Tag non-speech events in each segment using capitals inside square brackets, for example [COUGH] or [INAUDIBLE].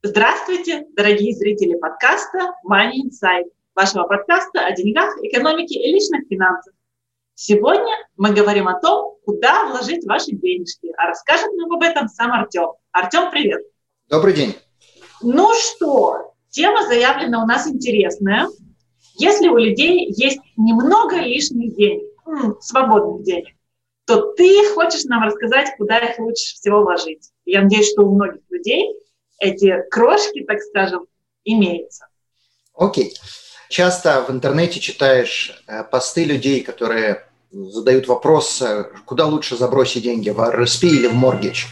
Здравствуйте, дорогие зрители подкаста Money Insight, вашего подкаста о деньгах, экономике и личных финансах. Сегодня мы говорим о том, куда вложить ваши денежки, а расскажет нам об этом сам Артем. Артем, привет! Добрый день! Ну что, тема заявлена у нас интересная. Если у людей есть немного лишних денег, свободных денег, то ты хочешь нам рассказать, куда их лучше всего вложить. Я надеюсь, что у многих людей эти крошки, так скажем, имеются. Окей. Okay. Часто в интернете читаешь э, посты людей, которые задают вопрос, э, куда лучше забросить деньги, в RSP или в Mortgage.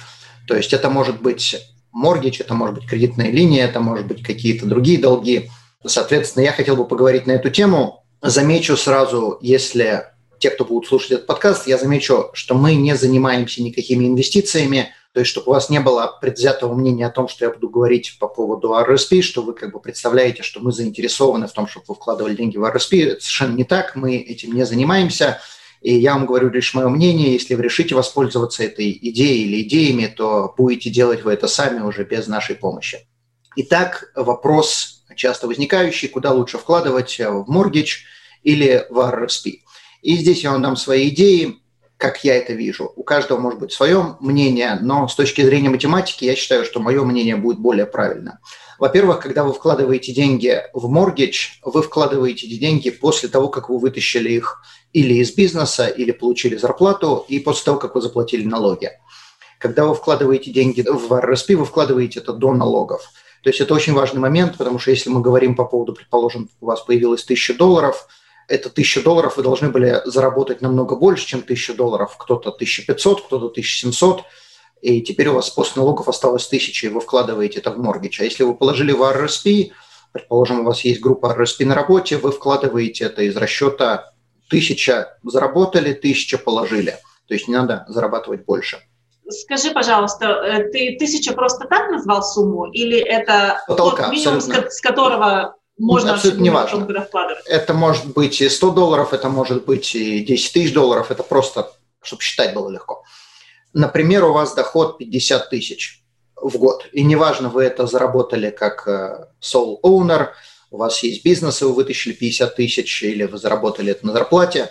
То есть это может быть Mortgage, это может быть кредитная линия, это может быть какие-то другие долги. Соответственно, я хотел бы поговорить на эту тему. Замечу сразу, если те, кто будут слушать этот подкаст, я замечу, что мы не занимаемся никакими инвестициями, то есть, чтобы у вас не было предвзятого мнения о том, что я буду говорить по поводу RSP, что вы как бы представляете, что мы заинтересованы в том, чтобы вы вкладывали деньги в RSP. Это совершенно не так, мы этим не занимаемся. И я вам говорю лишь мое мнение, если вы решите воспользоваться этой идеей или идеями, то будете делать вы это сами уже без нашей помощи. Итак, вопрос часто возникающий, куда лучше вкладывать, в Mortgage или в RSP. И здесь я вам дам свои идеи как я это вижу. У каждого может быть свое мнение, но с точки зрения математики я считаю, что мое мнение будет более правильно. Во-первых, когда вы вкладываете деньги в моргидж, вы вкладываете эти деньги после того, как вы вытащили их или из бизнеса, или получили зарплату, и после того, как вы заплатили налоги. Когда вы вкладываете деньги в РСП, вы вкладываете это до налогов. То есть это очень важный момент, потому что если мы говорим по поводу, предположим, у вас появилось 1000 долларов – это 1000 долларов, вы должны были заработать намного больше, чем 1000 долларов. Кто-то 1500, кто-то 1700, и теперь у вас после налогов осталось 1000, и вы вкладываете это в моргич. А если вы положили в RSP, предположим, у вас есть группа RSP на работе, вы вкладываете это из расчета 1000 заработали, 1000 положили. То есть не надо зарабатывать больше. Скажи, пожалуйста, э, ты тысяча просто так назвал сумму, или это Потолка, тот минимум, абсолютно. с которого можно абсолютно не важно. Это может быть и 100 долларов, это может быть и 10 тысяч долларов, это просто, чтобы считать было легко. Например, у вас доход 50 тысяч в год, и неважно, вы это заработали как э, sole owner, у вас есть бизнес, и вы вытащили 50 тысяч, или вы заработали это на зарплате.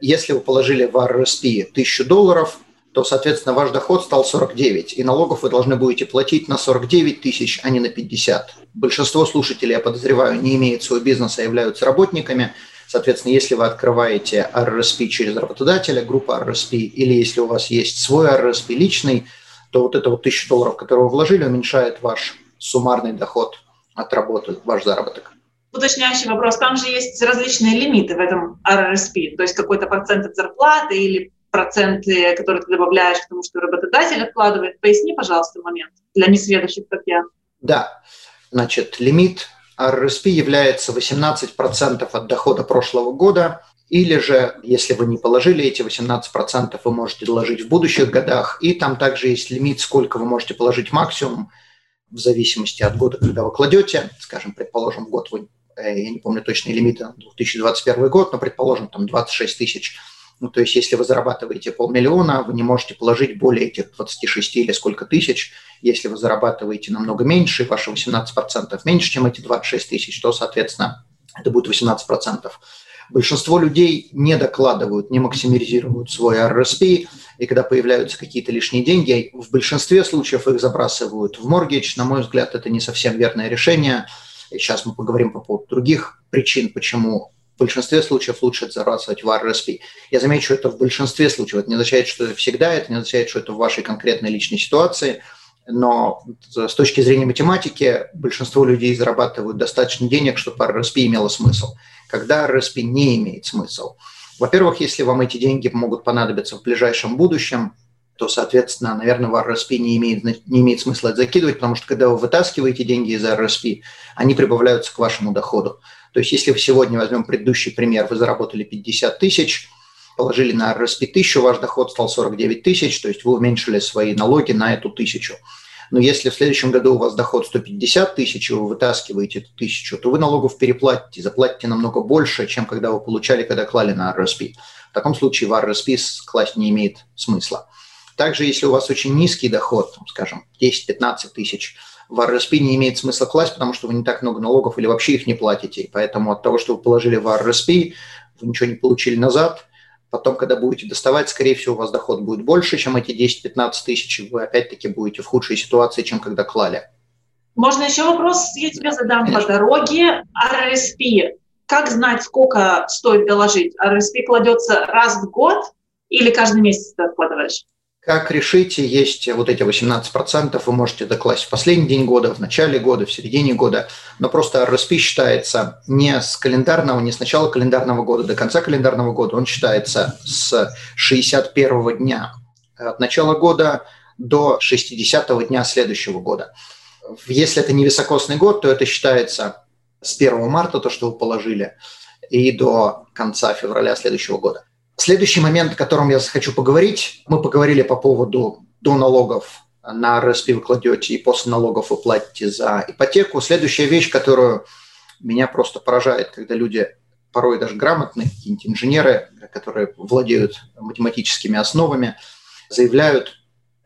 Если вы положили в RSP 1000 долларов, то, соответственно, ваш доход стал 49, и налогов вы должны будете платить на 49 тысяч, а не на 50. Большинство слушателей, я подозреваю, не имеют своего бизнеса, а являются работниками. Соответственно, если вы открываете RRSP через работодателя, группа RRSP, или если у вас есть свой RRSP личный, то вот это вот 1000 долларов, которые вы вложили, уменьшает ваш суммарный доход от работы, ваш заработок. Уточняющий вопрос. Там же есть различные лимиты в этом RRSP, то есть какой-то процент от зарплаты или проценты, которые ты добавляешь к тому, что работодатель откладывает. Поясни, пожалуйста, момент для несведущих, как я. Да, значит, лимит RRSP является 18% от дохода прошлого года, или же, если вы не положили эти 18%, вы можете доложить в будущих годах, и там также есть лимит, сколько вы можете положить максимум, в зависимости от года, когда вы кладете, скажем, предположим, год вы, э, я не помню точные лимиты, 2021 год, но, предположим, там 26 тысяч ну, то есть, если вы зарабатываете полмиллиона, вы не можете положить более этих 26 или сколько тысяч. Если вы зарабатываете намного меньше, ваши 18% меньше, чем эти 26 тысяч, то, соответственно, это будет 18%. Большинство людей не докладывают, не максимизируют свой RSP, и когда появляются какие-то лишние деньги, в большинстве случаев их забрасывают в моргидж. На мой взгляд, это не совсем верное решение. И сейчас мы поговорим по поводу других причин, почему в большинстве случаев лучше забрасывать в RSP. Я замечу это в большинстве случаев. Это не означает, что это всегда, это не означает, что это в вашей конкретной личной ситуации, но с точки зрения математики большинство людей зарабатывают достаточно денег, чтобы RSP имело смысл. Когда RSP не имеет смысл. Во-первых, если вам эти деньги могут понадобиться в ближайшем будущем, то, соответственно, наверное, в RRSP не имеет, не имеет смысла это закидывать, потому что когда вы вытаскиваете деньги из RRSP, они прибавляются к вашему доходу. То есть если вы сегодня возьмем предыдущий пример, вы заработали 50 тысяч, положили на RRSP тысячу, ваш доход стал 49 тысяч, то есть вы уменьшили свои налоги на эту тысячу. Но если в следующем году у вас доход 150 тысяч, и вы вытаскиваете эту тысячу, то вы налогов переплатите, заплатите намного больше, чем когда вы получали, когда клали на RSP. В таком случае в RSP класть не имеет смысла. Также, если у вас очень низкий доход, скажем, 10-15 тысяч, в RSP не имеет смысла класть, потому что вы не так много налогов или вообще их не платите. И поэтому от того, что вы положили в RSP, вы ничего не получили назад – Потом, когда будете доставать, скорее всего, у вас доход будет больше, чем эти 10-15 тысяч, и вы опять-таки будете в худшей ситуации, чем когда клали. Можно еще вопрос я тебе задам Конечно. по дороге. RSP. Как знать, сколько стоит доложить? RSP кладется раз в год или каждый месяц ты откладываешь? Как решите, есть вот эти 18%, вы можете докласть в последний день года, в начале года, в середине года, но просто RSP считается не с календарного, не с начала календарного года до конца календарного года, он считается с 61 дня от начала года до 60 дня следующего года. Если это не високосный год, то это считается с 1 марта, то, что вы положили, и до конца февраля следующего года. Следующий момент, о котором я хочу поговорить, мы поговорили по поводу до налогов на РСП вы кладете и после налогов вы платите за ипотеку. Следующая вещь, которую меня просто поражает, когда люди порой даже грамотные, какие-нибудь инженеры, которые владеют математическими основами, заявляют,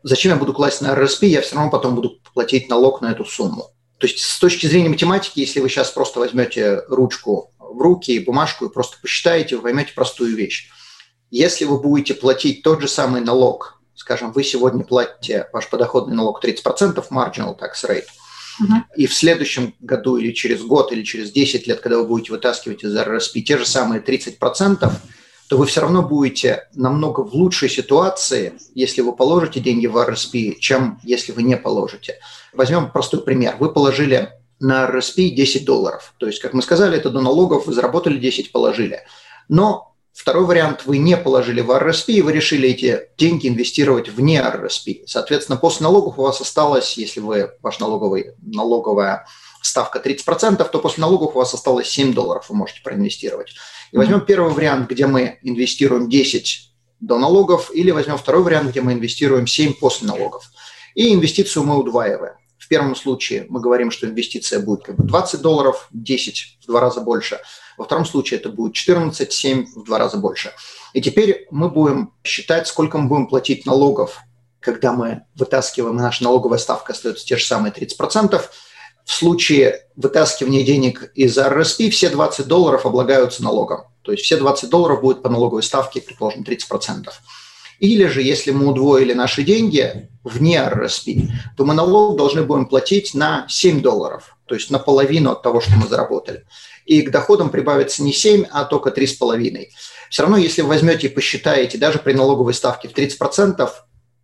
зачем я буду класть на РСП, я все равно потом буду платить налог на эту сумму. То есть с точки зрения математики, если вы сейчас просто возьмете ручку в руки и бумажку и просто посчитаете, вы поймете простую вещь. Если вы будете платить тот же самый налог, скажем, вы сегодня платите ваш подоходный налог 30%, marginal tax rate, uh-huh. и в следующем году или через год, или через 10 лет, когда вы будете вытаскивать из РРСП те же самые 30%, то вы все равно будете намного в лучшей ситуации, если вы положите деньги в РСП, чем если вы не положите. Возьмем простой пример. Вы положили на РСП 10 долларов. То есть, как мы сказали, это до налогов, вы заработали 10, положили. Но Второй вариант, вы не положили в RSP, и вы решили эти деньги инвестировать вне RSP. Соответственно, после налогов у вас осталось, если вы, ваш налоговый, налоговая ставка 30%, то после налогов у вас осталось 7 долларов, вы можете проинвестировать. И возьмем mm-hmm. первый вариант, где мы инвестируем 10 до налогов, или возьмем второй вариант, где мы инвестируем 7 после налогов. И инвестицию мы удваиваем. В первом случае мы говорим, что инвестиция будет как бы 20 долларов, 10 в два раза больше – во втором случае это будет 14, 7 в два раза больше. И теперь мы будем считать, сколько мы будем платить налогов, когда мы вытаскиваем, наша налоговая ставка остается те же самые 30%. В случае вытаскивания денег из РСП все 20 долларов облагаются налогом. То есть все 20 долларов будет по налоговой ставке, предположим, 30%. Или же, если мы удвоили наши деньги вне РСП, то мы налог должны будем платить на 7 долларов, то есть наполовину от того, что мы заработали и к доходам прибавится не 7, а только 3,5. Все равно, если вы возьмете и посчитаете, даже при налоговой ставке в 30%,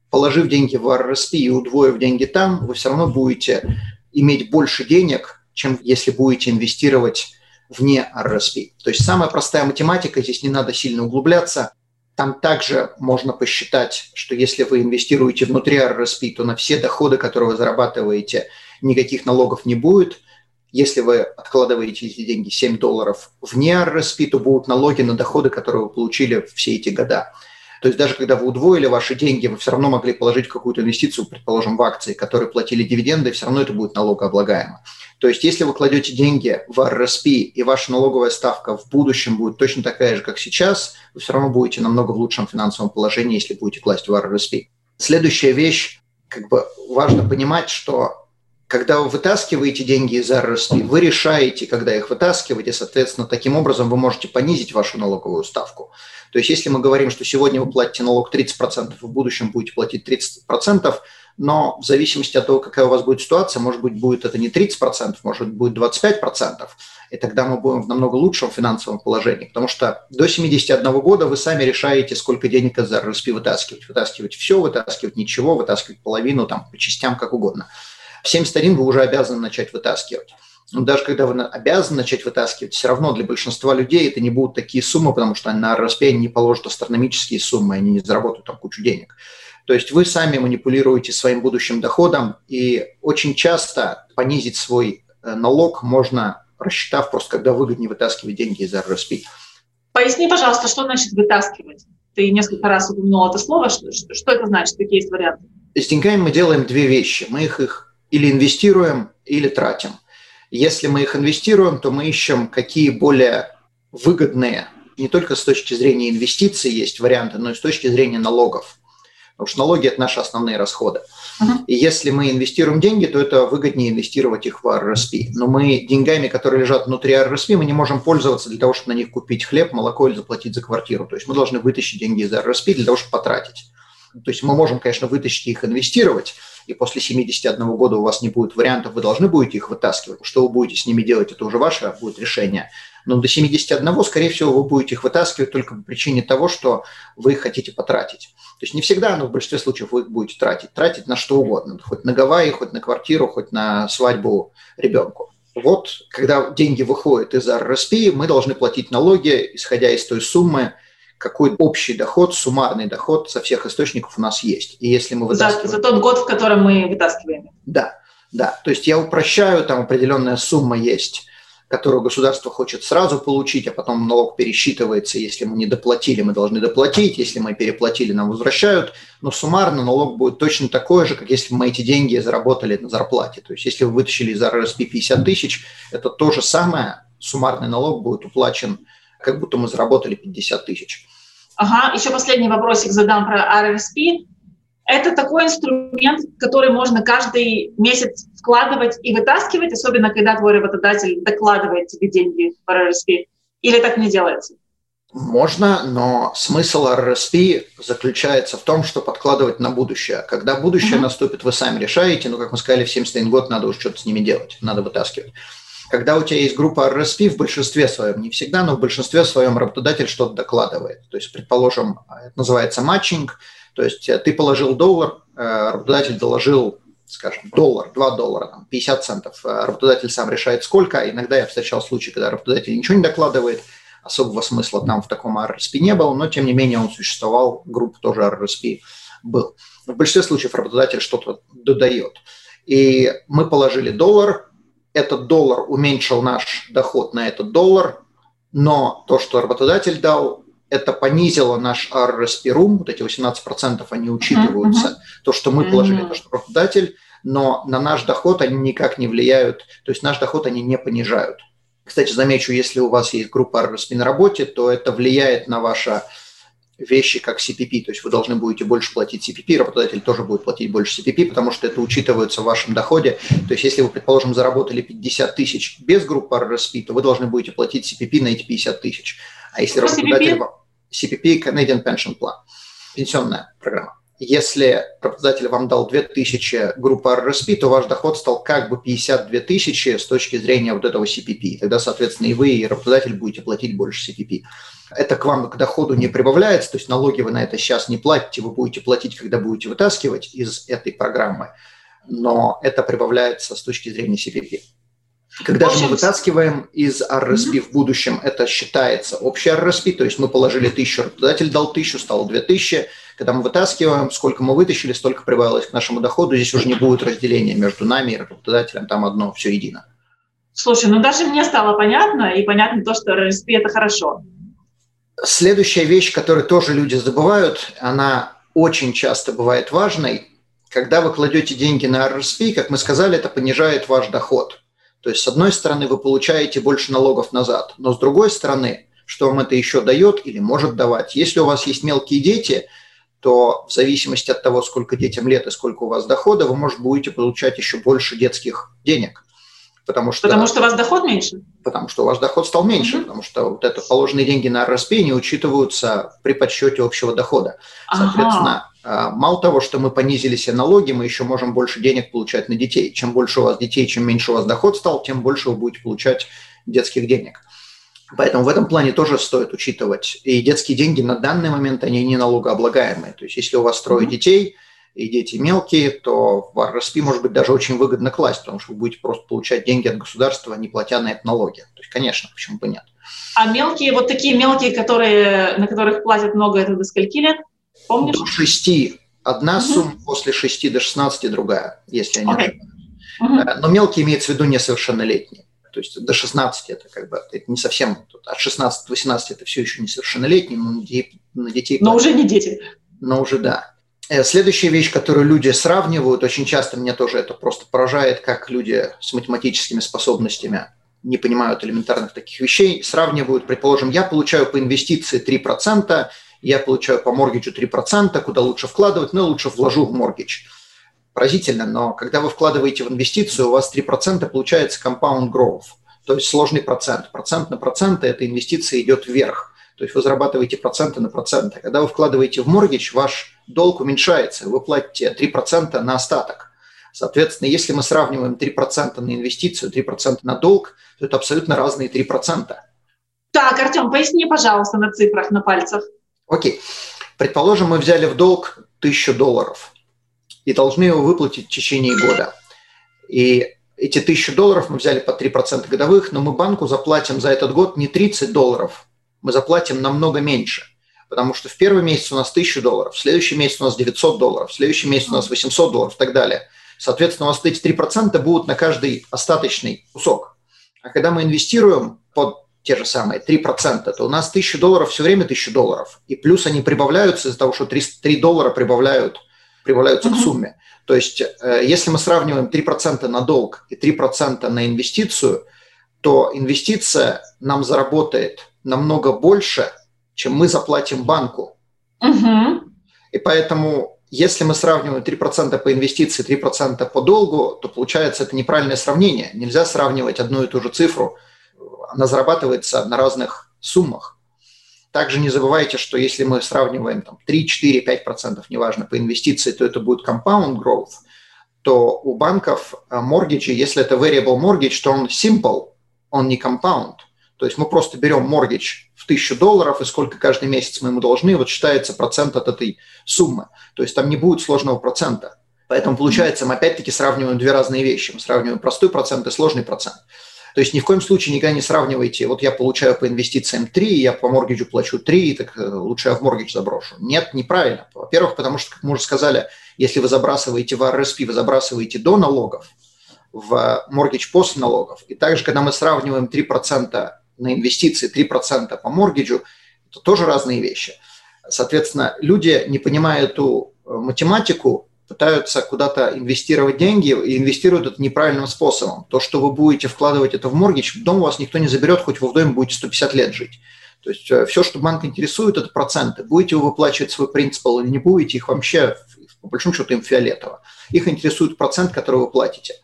положив деньги в РСП и удвоив деньги там, вы все равно будете иметь больше денег, чем если будете инвестировать вне РСП. То есть самая простая математика, здесь не надо сильно углубляться. Там также можно посчитать, что если вы инвестируете внутри РСП, то на все доходы, которые вы зарабатываете, никаких налогов не будет – если вы откладываете эти деньги 7 долларов вне RSP, то будут налоги на доходы, которые вы получили все эти года. То есть даже когда вы удвоили ваши деньги, вы все равно могли положить какую-то инвестицию, предположим, в акции, которые платили дивиденды, все равно это будет налогооблагаемо. То есть если вы кладете деньги в RSP и ваша налоговая ставка в будущем будет точно такая же, как сейчас, вы все равно будете намного в лучшем финансовом положении, если будете класть в RSP. Следующая вещь, как бы важно понимать, что когда вы вытаскиваете деньги из RRSP, вы решаете, когда их вытаскивать, и, соответственно, таким образом вы можете понизить вашу налоговую ставку. То есть, если мы говорим, что сегодня вы платите налог 30%, в будущем будете платить 30%, но в зависимости от того, какая у вас будет ситуация, может быть, будет это не 30%, может быть, будет 25%, и тогда мы будем в намного лучшем финансовом положении, потому что до 71 года вы сами решаете, сколько денег из RRSP вытаскивать. Вытаскивать все, вытаскивать ничего, вытаскивать половину, там, по частям, как угодно – в 71 вы уже обязаны начать вытаскивать. Но даже когда вы обязаны начать вытаскивать, все равно для большинства людей это не будут такие суммы, потому что на РСП не положат астрономические суммы, они не заработают там кучу денег. То есть вы сами манипулируете своим будущим доходом, и очень часто понизить свой э, налог можно, рассчитав просто, когда выгоднее вытаскивать деньги из RRSP. Поясни, пожалуйста, что значит вытаскивать? Ты несколько раз упомянул это слово. Что, что это значит? Какие есть варианты? С деньгами мы делаем две вещи. Мы их, их или инвестируем, или тратим. Если мы их инвестируем, то мы ищем, какие более выгодные, не только с точки зрения инвестиций есть варианты, но и с точки зрения налогов. Потому что налоги – это наши основные расходы. Uh-huh. И если мы инвестируем деньги, то это выгоднее инвестировать их в RRSP. Но мы деньгами, которые лежат внутри RRSP, мы не можем пользоваться для того, чтобы на них купить хлеб, молоко или заплатить за квартиру. То есть мы должны вытащить деньги из RRSP для того, чтобы потратить. То есть мы можем, конечно, вытащить их инвестировать, и после 71 года у вас не будет вариантов, вы должны будете их вытаскивать. Что вы будете с ними делать, это уже ваше будет решение. Но до 71, скорее всего, вы будете их вытаскивать только по причине того, что вы их хотите потратить. То есть не всегда, но в большинстве случаев вы их будете тратить. Тратить на что угодно. Хоть на Гавайи, хоть на квартиру, хоть на свадьбу ребенку. Вот, когда деньги выходят из RRSP, мы должны платить налоги, исходя из той суммы, какой общий доход, суммарный доход со всех источников у нас есть. И если мы вытаскиваем... За, за тот год, в котором мы вытаскиваем. Да, да. То есть я упрощаю, там определенная сумма есть, которую государство хочет сразу получить, а потом налог пересчитывается. Если мы не доплатили, мы должны доплатить. Если мы переплатили, нам возвращают. Но суммарно налог будет точно такой же, как если бы мы эти деньги заработали на зарплате. То есть если вы вытащили из РСП 50 тысяч, это то же самое, суммарный налог будет уплачен как будто мы заработали 50 тысяч. Ага, еще последний вопросик задам про RRSP. Это такой инструмент, который можно каждый месяц вкладывать и вытаскивать, особенно когда твой работодатель докладывает тебе деньги в RRSP. Или так не делается? Можно, но смысл RRSP заключается в том, что подкладывать на будущее. Когда будущее uh-huh. наступит, вы сами решаете, но, как мы сказали, в 71 год надо уже что-то с ними делать, надо вытаскивать. Когда у тебя есть группа RSP, в большинстве своем, не всегда, но в большинстве своем работодатель что-то докладывает. То есть, предположим, это называется матчинг, то есть э, ты положил доллар, э, работодатель доложил, скажем, доллар, 2 доллара, там, 50 центов. Э, работодатель сам решает сколько. Иногда я встречал случаи, когда работодатель ничего не докладывает, особого смысла там в таком RSP не было, но тем не менее он существовал, группа тоже RSP был. В большинстве случаев работодатель что-то додает. И мы положили доллар, этот доллар уменьшил наш доход на этот доллар, но то, что работодатель дал, это понизило наш RRSP room, вот эти 18% они учитываются, uh-huh. то, что мы положили, uh-huh. то, что работодатель, но на наш доход они никак не влияют, то есть наш доход они не понижают. Кстати, замечу, если у вас есть группа RRSP на работе, то это влияет на ваше вещи, как CPP, то есть вы должны будете больше платить CPP, работодатель тоже будет платить больше CPP, потому что это учитывается в вашем доходе. То есть если вы, предположим, заработали 50 тысяч без группы RRSP, то вы должны будете платить CPP на эти 50 тысяч. А если работодатель... CPP – Canadian Pension Plan, пенсионная программа. Если работодатель вам дал 2000 группы RRSP, то ваш доход стал как бы 52 тысячи с точки зрения вот этого CPP. Тогда, соответственно, и вы, и работодатель будете платить больше CPP. Это к вам к доходу не прибавляется, то есть налоги вы на это сейчас не платите, вы будете платить, когда будете вытаскивать из этой программы, но это прибавляется с точки зрения CPP. Когда же мы вытаскиваем из RSP mm-hmm. в будущем, это считается общий RSP, то есть мы положили тысячу, работодатель дал тысячу, стало две тысячи. Когда мы вытаскиваем, сколько мы вытащили, столько прибавилось к нашему доходу. Здесь уже не будет разделения между нами и работодателем, там одно, все едино. Слушай, ну даже мне стало понятно, и понятно то, что RSP – это хорошо. Следующая вещь, которую тоже люди забывают, она очень часто бывает важной. Когда вы кладете деньги на RSP, как мы сказали, это понижает ваш доход – то есть, с одной стороны, вы получаете больше налогов назад, но с другой стороны, что вам это еще дает или может давать? Если у вас есть мелкие дети, то в зависимости от того, сколько детям лет и сколько у вас дохода, вы, может, будете получать еще больше детских денег. Потому что, потому что у вас доход меньше? Потому что у вас доход стал меньше, mm-hmm. потому что вот это положенные деньги на РСП не учитываются при подсчете общего дохода. Соответственно, ага. Мало того, что мы понизили все налоги, мы еще можем больше денег получать на детей. Чем больше у вас детей, чем меньше у вас доход стал, тем больше вы будете получать детских денег. Поэтому в этом плане тоже стоит учитывать. И детские деньги на данный момент, они не налогооблагаемые. То есть если у вас трое детей, и дети мелкие, то в RSP может быть даже очень выгодно класть, потому что вы будете просто получать деньги от государства, не платя на это налоги. То есть, конечно, почему бы нет. А мелкие, вот такие мелкие, которые, на которых платят много, это до скольки лет? Помнишь? До шести одна угу. сумма, после 6 до 16 другая, если они okay. угу. Но мелкие имеется в виду несовершеннолетние. То есть до 16 это как бы это не совсем, от 16 до 18 это все еще несовершеннолетние, но на детей, на детей но уже не дети. Но уже да. Э, следующая вещь, которую люди сравнивают, очень часто меня тоже это просто поражает, как люди с математическими способностями не понимают элементарных таких вещей, сравнивают, предположим, я получаю по инвестиции 3%, я получаю по моргиджу 3%, куда лучше вкладывать, но лучше вложу в моргидж. Поразительно, но когда вы вкладываете в инвестицию, у вас 3% получается compound growth, то есть сложный процент. Процент на процент эта инвестиция идет вверх. То есть вы зарабатываете проценты на проценты. Когда вы вкладываете в моргидж, ваш долг уменьшается, вы платите 3% на остаток. Соответственно, если мы сравниваем 3% на инвестицию, 3% на долг, то это абсолютно разные 3%. Так, Артем, поясни, пожалуйста, на цифрах, на пальцах. Окей. Предположим, мы взяли в долг 1000 долларов и должны его выплатить в течение года. И эти 1000 долларов мы взяли по 3% годовых, но мы банку заплатим за этот год не 30 долларов, мы заплатим намного меньше. Потому что в первый месяц у нас 1000 долларов, в следующий месяц у нас 900 долларов, в следующий месяц у нас 800 долларов и так далее. Соответственно, у нас эти 3% будут на каждый остаточный кусок. А когда мы инвестируем под те же самые 3%, то у нас 1000 долларов все время 1000 долларов. И плюс они прибавляются из-за того, что 3, 3 доллара прибавляют, прибавляются mm-hmm. к сумме. То есть, э, если мы сравниваем 3% на долг и 3% на инвестицию, то инвестиция нам заработает намного больше, чем мы заплатим банку. Угу. И поэтому, если мы сравниваем 3% по инвестиции, 3% по долгу, то получается это неправильное сравнение. Нельзя сравнивать одну и ту же цифру. Она зарабатывается на разных суммах. Также не забывайте, что если мы сравниваем там, 3, 4, 5%, неважно, по инвестиции, то это будет compound growth, то у банков mortgage, если это variable mortgage, то он simple, он не compound. То есть мы просто берем моргич в 1000 долларов, и сколько каждый месяц мы ему должны, вот считается процент от этой суммы. То есть там не будет сложного процента. Поэтому получается, мы опять-таки сравниваем две разные вещи. Мы сравниваем простой процент и сложный процент. То есть ни в коем случае никогда не сравнивайте, вот я получаю по инвестициям 3, я по моргиджу плачу 3, так э, лучше я в моргидж заброшу. Нет, неправильно. Во-первых, потому что, как мы уже сказали, если вы забрасываете в RSP, вы забрасываете до налогов, в моргидж после налогов. И также, когда мы сравниваем 3% на инвестиции 3% по моргиджу, это тоже разные вещи. Соответственно, люди, не понимая эту э, математику, пытаются куда-то инвестировать деньги и инвестируют это неправильным способом. То, что вы будете вкладывать это в моргидж, дом у вас никто не заберет, хоть вы в доме будете 150 лет жить. То есть э, все, что банк интересует, это проценты. Будете вы выплачивать свой принципал или не будете, их вообще, по большому счету, им фиолетово. Их интересует процент, который вы платите.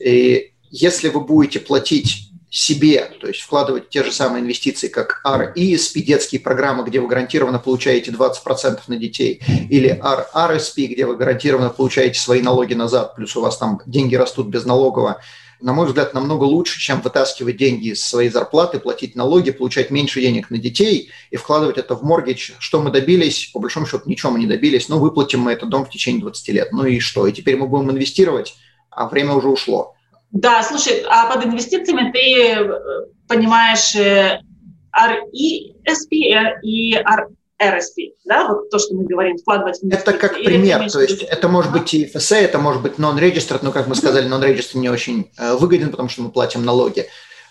И если вы будете платить себе, то есть вкладывать те же самые инвестиции, как RESP, детские программы, где вы гарантированно получаете 20% на детей, или RRSP, где вы гарантированно получаете свои налоги назад, плюс у вас там деньги растут без налогового, на мой взгляд, намного лучше, чем вытаскивать деньги из своей зарплаты, платить налоги, получать меньше денег на детей и вкладывать это в моргидж. Что мы добились? По большому счету, ничего мы не добились. Ну, выплатим мы этот дом в течение 20 лет. Ну и что? И теперь мы будем инвестировать, а время уже ушло. Да, слушай, а под инвестициями ты э, понимаешь RESP э, и RSP, да, вот то, что мы говорим, вкладывать в инвестиции. Это как пример, то есть это может быть и FSA, это может быть non-registered, но, как мы сказали, non-registered не очень э, выгоден, потому что мы платим налоги.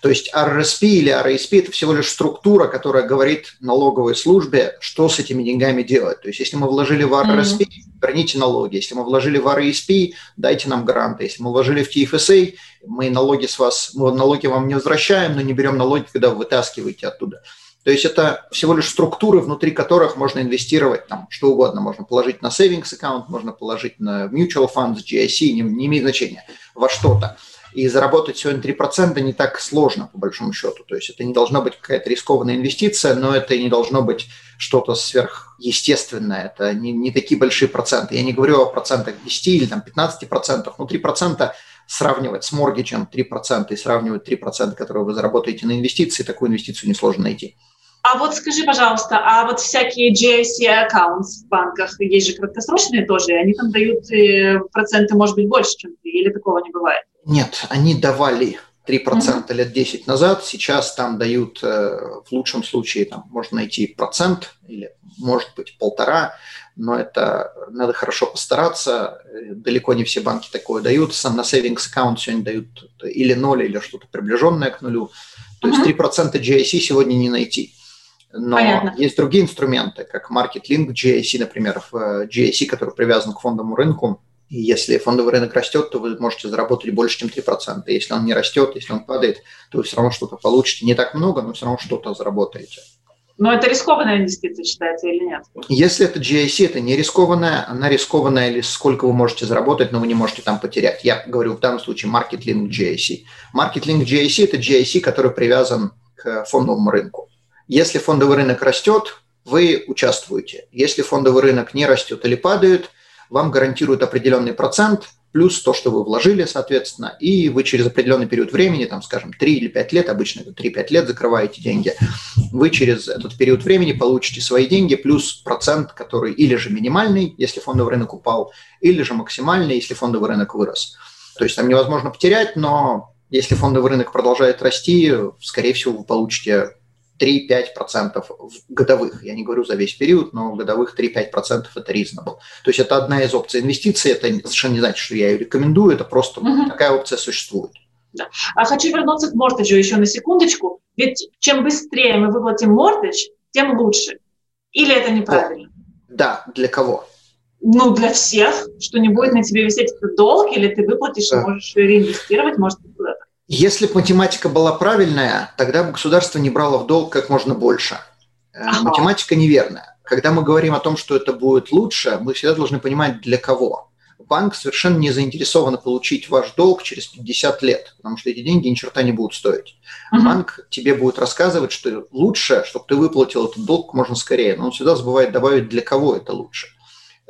То есть RRSP или RASP – это всего лишь структура, которая говорит налоговой службе, что с этими деньгами делать. То есть если мы вложили в RRSP, mm-hmm. верните налоги. Если мы вложили в RASP, дайте нам гранты. Если мы вложили в TFSA, мы налоги с вас, мы налоги вам не возвращаем, но не берем налоги, когда вы вытаскиваете оттуда. То есть это всего лишь структуры, внутри которых можно инвестировать там что угодно. Можно положить на savings аккаунт, можно положить на mutual funds, GIC, не, не имеет значения, во что-то. И заработать сегодня 3% не так сложно, по большому счету. То есть это не должна быть какая-то рискованная инвестиция, но это и не должно быть что-то сверхъестественное. Это не, не такие большие проценты. Я не говорю о процентах 10 или там, 15%, но 3% сравнивать с моргиджем 3% и сравнивать 3%, которые вы заработаете на инвестиции, такую инвестицию несложно найти. А вот скажи, пожалуйста, а вот всякие GIC аккаунты в банках, есть же краткосрочные тоже, они там дают э, проценты, может быть, больше, чем ты, или такого не бывает? Нет, они давали 3% mm-hmm. лет 10 назад, сейчас там дают э, в лучшем случае, там можно найти процент или может быть полтора, но это надо хорошо постараться, далеко не все банки такое дают, сам на savings аккаунт сегодня дают или ноль, или что-то приближенное к нулю, то mm-hmm. есть 3% GIC сегодня не найти. Но Понятно. есть другие инструменты, как Market Link GIC, например, в GIC, который привязан к фондовому рынку, и если фондовый рынок растет, то вы можете заработать больше, чем 3%. Если он не растет, если он падает, то вы все равно что-то получите. Не так много, но все равно что-то заработаете. Но это рискованная инвестиция считается или нет? Если это GIC, это не рискованная, она рискованная или сколько вы можете заработать, но вы не можете там потерять. Я говорю в данном случае Market Link GIC. Market Link GIC – это GIC, который привязан к фондовому рынку. Если фондовый рынок растет, вы участвуете. Если фондовый рынок не растет или падает, вам гарантируют определенный процент, плюс то, что вы вложили, соответственно, и вы через определенный период времени, там, скажем, 3 или 5 лет, обычно это 3-5 лет закрываете деньги, вы через этот период времени получите свои деньги плюс процент, который или же минимальный, если фондовый рынок упал, или же максимальный, если фондовый рынок вырос. То есть там невозможно потерять, но если фондовый рынок продолжает расти, скорее всего, вы получите 3-5% годовых. Я не говорю за весь период, но годовых 3-5% это reasonable. То есть это одна из опций инвестиций. Это совершенно не значит, что я ее рекомендую, это просто угу. такая опция существует. Да. А хочу вернуться к мортеджу еще на секундочку. Ведь чем быстрее мы выплатим мортедж, тем лучше. Или это неправильно? Да, для кого? Ну, для всех, что не будет на тебе висеть этот долг, или ты выплатишь да. и можешь реинвестировать, может, куда-то. Если бы математика была правильная, тогда бы государство не брало в долг как можно больше. Э, ага. Математика неверная. Когда мы говорим о том, что это будет лучше, мы всегда должны понимать, для кого. Банк совершенно не заинтересован получить ваш долг через 50 лет, потому что эти деньги ни черта не будут стоить. uh Банк тебе будет рассказывать, что лучше, чтобы ты выплатил этот долг можно скорее, но он всегда забывает добавить, для кого это лучше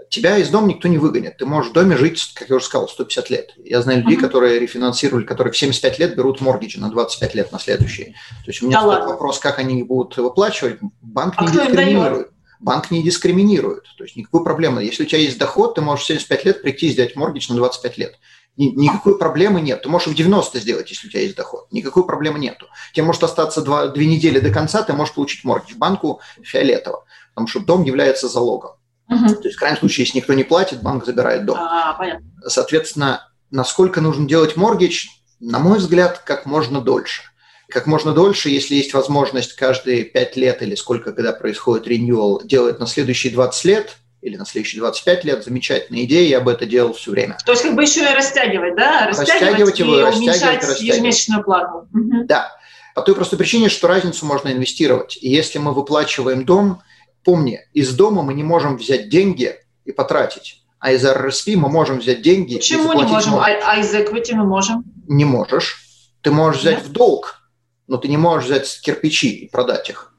тебя из дома никто не выгонит. Ты можешь в доме жить, как я уже сказал, 150 лет. Я знаю людей, uh-huh. которые рефинансировали, которые в 75 лет берут моргиджи на 25 лет на следующие. То есть у меня да вопрос, как они будут выплачивать. Банк а не дискриминирует. Банк не дискриминирует. То есть никакой проблемы. Если у тебя есть доход, ты можешь в 75 лет прийти и сделать моргидж на 25 лет. Никакой проблемы нет. Ты можешь в 90 сделать, если у тебя есть доход. Никакой проблемы нету. Тебе может остаться два, две недели до конца, ты можешь получить моргидж. Банку фиолетово, потому что дом является залогом. Угу. То есть в крайнем случае, если никто не платит, банк забирает дом. А, понятно. Соответственно, насколько нужно делать моргидж, на мой взгляд, как можно дольше. Как можно дольше, если есть возможность каждые 5 лет или сколько, когда происходит ренюал, делать на следующие 20 лет или на следующие 25 лет, замечательная идея, я бы это делал все время. То есть как бы еще и растягивать, да? Растягивать, растягивать его, и растягивать, растягивать. ежемесячную плату. Угу. Да. По той простой причине, что разницу можно инвестировать. И если мы выплачиваем дом – Помни, из дома мы не можем взять деньги и потратить. А из RRSP мы можем взять деньги Почему и не можем? А, а из equity мы можем? Не можешь. Ты можешь взять Нет. в долг, но ты не можешь взять кирпичи и продать их.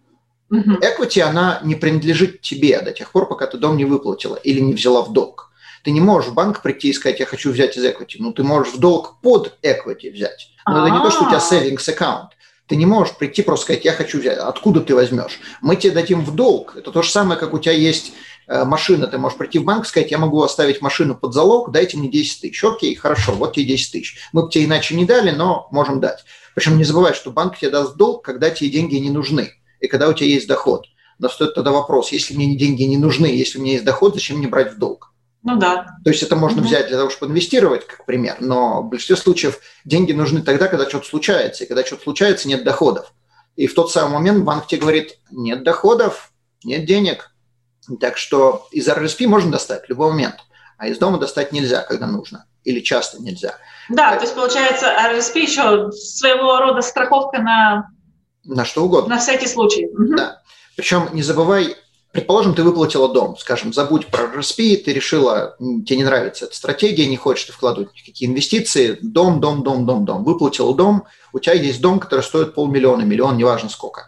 Угу. Equity, она не принадлежит тебе до тех пор, пока ты дом не выплатила или не взяла в долг. Ты не можешь в банк прийти и сказать, я хочу взять из equity. Ну, ты можешь в долг под equity взять. Но А-а-а. это не то, что у тебя а. savings аккаунт. Ты не можешь прийти просто сказать, я хочу взять. Откуда ты возьмешь? Мы тебе дадим в долг. Это то же самое, как у тебя есть э, машина. Ты можешь прийти в банк и сказать, я могу оставить машину под залог, дайте мне 10 тысяч. Окей, хорошо, вот тебе 10 тысяч. Мы бы тебе иначе не дали, но можем дать. Причем не забывай, что банк тебе даст долг, когда тебе деньги не нужны и когда у тебя есть доход. Но стоит тогда вопрос, если мне деньги не нужны, если у меня есть доход, зачем мне брать в долг? Ну да. То есть это можно угу. взять для того, чтобы инвестировать, как пример, но в большинстве случаев деньги нужны тогда, когда что-то случается. И когда что-то случается, нет доходов. И в тот самый момент банк тебе говорит, нет доходов, нет денег. Так что из RSP можно достать в любой момент, а из дома достать нельзя, когда нужно, или часто нельзя. Да, то есть получается RSP еще своего рода страховка на... На что угодно. На всякий случай. Да. Причем не забывай, Предположим, ты выплатила дом, скажем, забудь про RSP, ты решила, тебе не нравится эта стратегия, не хочешь ты вкладывать никакие инвестиции, дом, дом, дом, дом, дом. Выплатил дом, у тебя есть дом, который стоит полмиллиона, миллион, неважно сколько.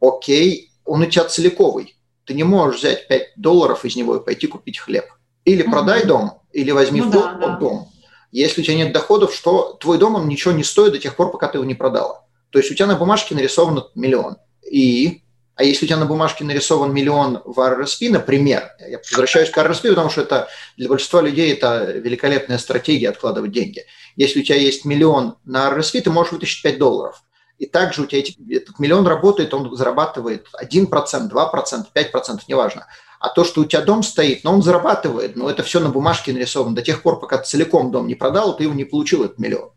Окей, он у тебя целиковый. Ты не можешь взять 5 долларов из него и пойти купить хлеб. Или угу. продай дом, или возьми ну, в долг да, да. дом. Если у тебя нет доходов, что твой дом он ничего не стоит до тех пор, пока ты его не продала. То есть у тебя на бумажке нарисован миллион. И А если у тебя на бумажке нарисован миллион в RRSP, например, я возвращаюсь к RRSP, потому что это для большинства людей это великолепная стратегия откладывать деньги. Если у тебя есть миллион на RRSP, ты можешь вытащить 5 долларов. И также у тебя эти, этот миллион работает, он зарабатывает 1%, 2%, 5%, неважно. А то, что у тебя дом стоит, но он зарабатывает, но это все на бумажке нарисовано. До тех пор, пока ты целиком дом не продал, ты его не получил, этот миллион.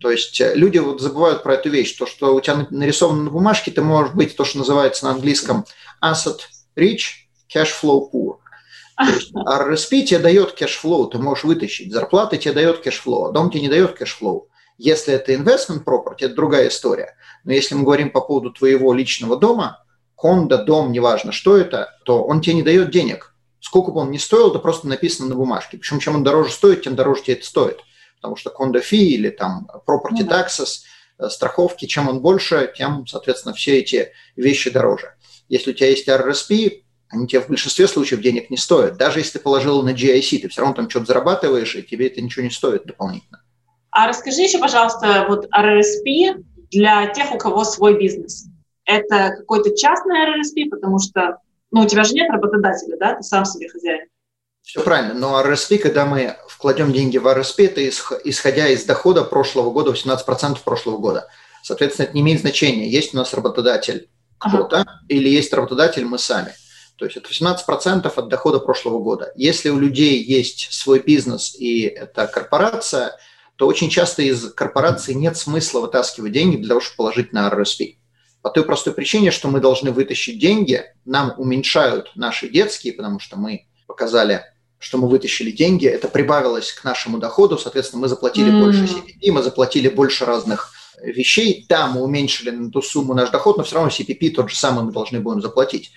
То есть э, люди вот забывают про эту вещь, то, что у тебя нарисовано на бумажке, ты можешь быть то, что называется на английском asset rich, cash flow poor. [LAUGHS] RSP тебе дает cash flow, ты можешь вытащить. Зарплата тебе дает cash flow, а дом тебе не дает cash flow. Если это investment property, это другая история. Но если мы говорим по поводу твоего личного дома, condo, дом, неважно, что это, то он тебе не дает денег. Сколько бы он ни стоил, это просто написано на бумажке. Причем чем он дороже стоит, тем дороже тебе это стоит потому что condo fee или там property ну taxes, э, страховки, чем он больше, тем, соответственно, все эти вещи дороже. Если у тебя есть RRSP, они тебе в большинстве случаев денег не стоят. Даже если ты положил на GIC, ты все равно там что-то зарабатываешь, и тебе это ничего не стоит дополнительно. А расскажи еще, пожалуйста, вот RRSP для тех, у кого свой бизнес. Это какой-то частный RRSP, потому что ну, у тебя же нет работодателя, да, ты сам себе хозяин. Все правильно, но RSP, когда мы вкладем деньги в RSP, это исходя из дохода прошлого года, 18% прошлого года. Соответственно, это не имеет значения, есть у нас работодатель кто-то ага. или есть работодатель мы сами. То есть это 18% от дохода прошлого года. Если у людей есть свой бизнес и это корпорация, то очень часто из корпорации нет смысла вытаскивать деньги для того, чтобы положить на RSP. По той простой причине, что мы должны вытащить деньги, нам уменьшают наши детские, потому что мы показали что мы вытащили деньги, это прибавилось к нашему доходу, соответственно, мы заплатили mm. больше CPP, мы заплатили больше разных вещей, да, мы уменьшили на ту сумму наш доход, но все равно CPP тот же самый мы должны будем заплатить.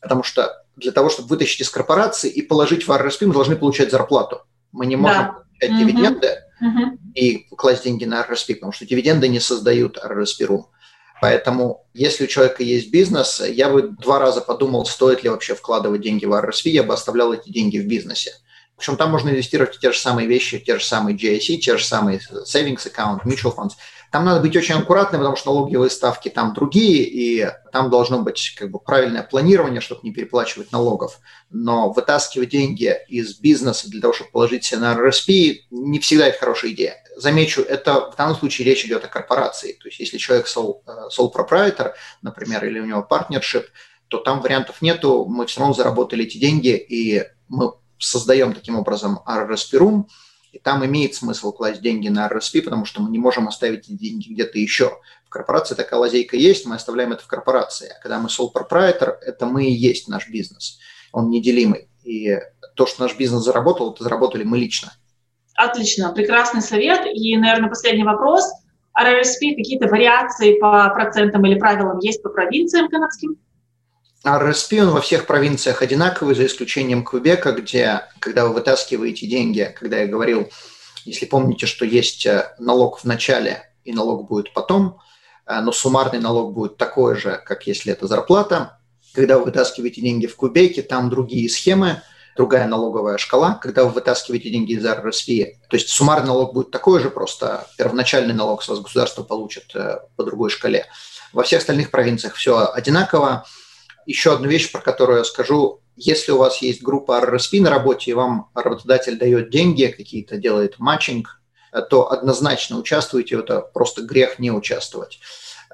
Потому что для того, чтобы вытащить из корпорации и положить в RRSP, мы должны получать зарплату. Мы не можем да. получать mm-hmm. дивиденды mm-hmm. и класть деньги на RRSP, потому что дивиденды не создают RRSP Room. Поэтому, если у человека есть бизнес, я бы два раза подумал, стоит ли вообще вкладывать деньги в RSV, я бы оставлял эти деньги в бизнесе. Причем там можно инвестировать в те же самые вещи, те же самые GIC, те же самые savings account, mutual funds. Там надо быть очень аккуратным, потому что налоговые ставки там другие, и там должно быть как бы правильное планирование, чтобы не переплачивать налогов. Но вытаскивать деньги из бизнеса для того, чтобы положить себе на RSP, не всегда это хорошая идея замечу, это в данном случае речь идет о корпорации. То есть если человек sole, э, sole proprietor, например, или у него партнершип, то там вариантов нету, мы все равно заработали эти деньги, и мы создаем таким образом RRSP Room, и там имеет смысл класть деньги на RRSP, потому что мы не можем оставить эти деньги где-то еще. В корпорации такая лазейка есть, мы оставляем это в корпорации. А когда мы sole proprietor, это мы и есть наш бизнес. Он неделимый. И то, что наш бизнес заработал, это заработали мы лично. Отлично, прекрасный совет. И, наверное, последний вопрос. RRSP какие-то вариации по процентам или правилам есть по провинциям канадским? RRSP, он во всех провинциях одинаковый, за исключением Квебека, где, когда вы вытаскиваете деньги, когда я говорил, если помните, что есть э, налог в начале и налог будет потом, э, но суммарный налог будет такой же, как если это зарплата. Когда вы вытаскиваете деньги в Кубеке, там другие схемы – другая налоговая шкала, когда вы вытаскиваете деньги из RRSP. То есть суммарный налог будет такой же, просто первоначальный налог с вас государство получит э, по другой шкале. Во всех остальных провинциях все одинаково. Еще одну вещь, про которую я скажу. Если у вас есть группа RRSP на работе, и вам работодатель дает деньги, какие-то делает матчинг, э, то однозначно участвуйте, это просто грех не участвовать.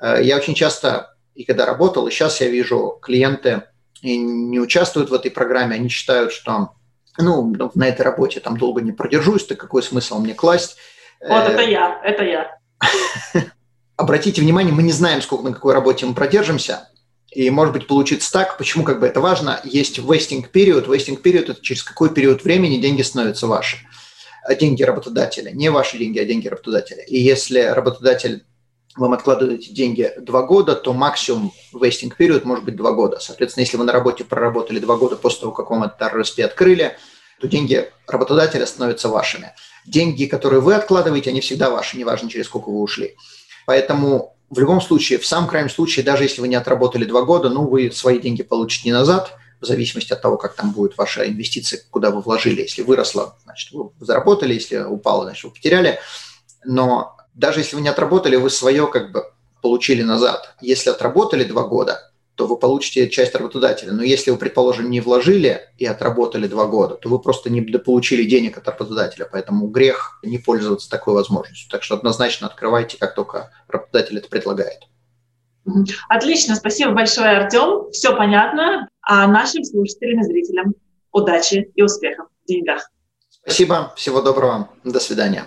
Э, я очень часто, и когда работал, и сейчас я вижу клиенты, и не участвуют в этой программе, они считают, что ну, на этой работе там долго не продержусь, то какой смысл мне класть? Вот это э, я, это я. [LAUGHS] Обратите внимание, мы не знаем, сколько на какой работе мы продержимся, и может быть получится так, почему как бы это важно, есть wasting period, wasting period – это через какой период времени деньги становятся ваши, деньги работодателя, не ваши деньги, а деньги работодателя. И если работодатель вам откладываете деньги два года, то максимум wasting period может быть два года. Соответственно, если вы на работе проработали два года после того, как вам этот RSP открыли, то деньги работодателя становятся вашими. Деньги, которые вы откладываете, они всегда ваши, неважно, через сколько вы ушли. Поэтому в любом случае, в самом крайнем случае, даже если вы не отработали два года, ну, вы свои деньги получите назад, в зависимости от того, как там будет ваша инвестиция, куда вы вложили. Если выросла, значит, вы заработали, если упала, значит, вы потеряли. Но даже если вы не отработали, вы свое как бы получили назад. Если отработали два года, то вы получите часть работодателя. Но если вы, предположим, не вложили и отработали два года, то вы просто не получили денег от работодателя. Поэтому грех не пользоваться такой возможностью. Так что однозначно открывайте, как только работодатель это предлагает. Отлично, спасибо большое, Артем. Все понятно. А нашим слушателям и зрителям удачи и успехов в деньгах. Спасибо, всего доброго, до свидания.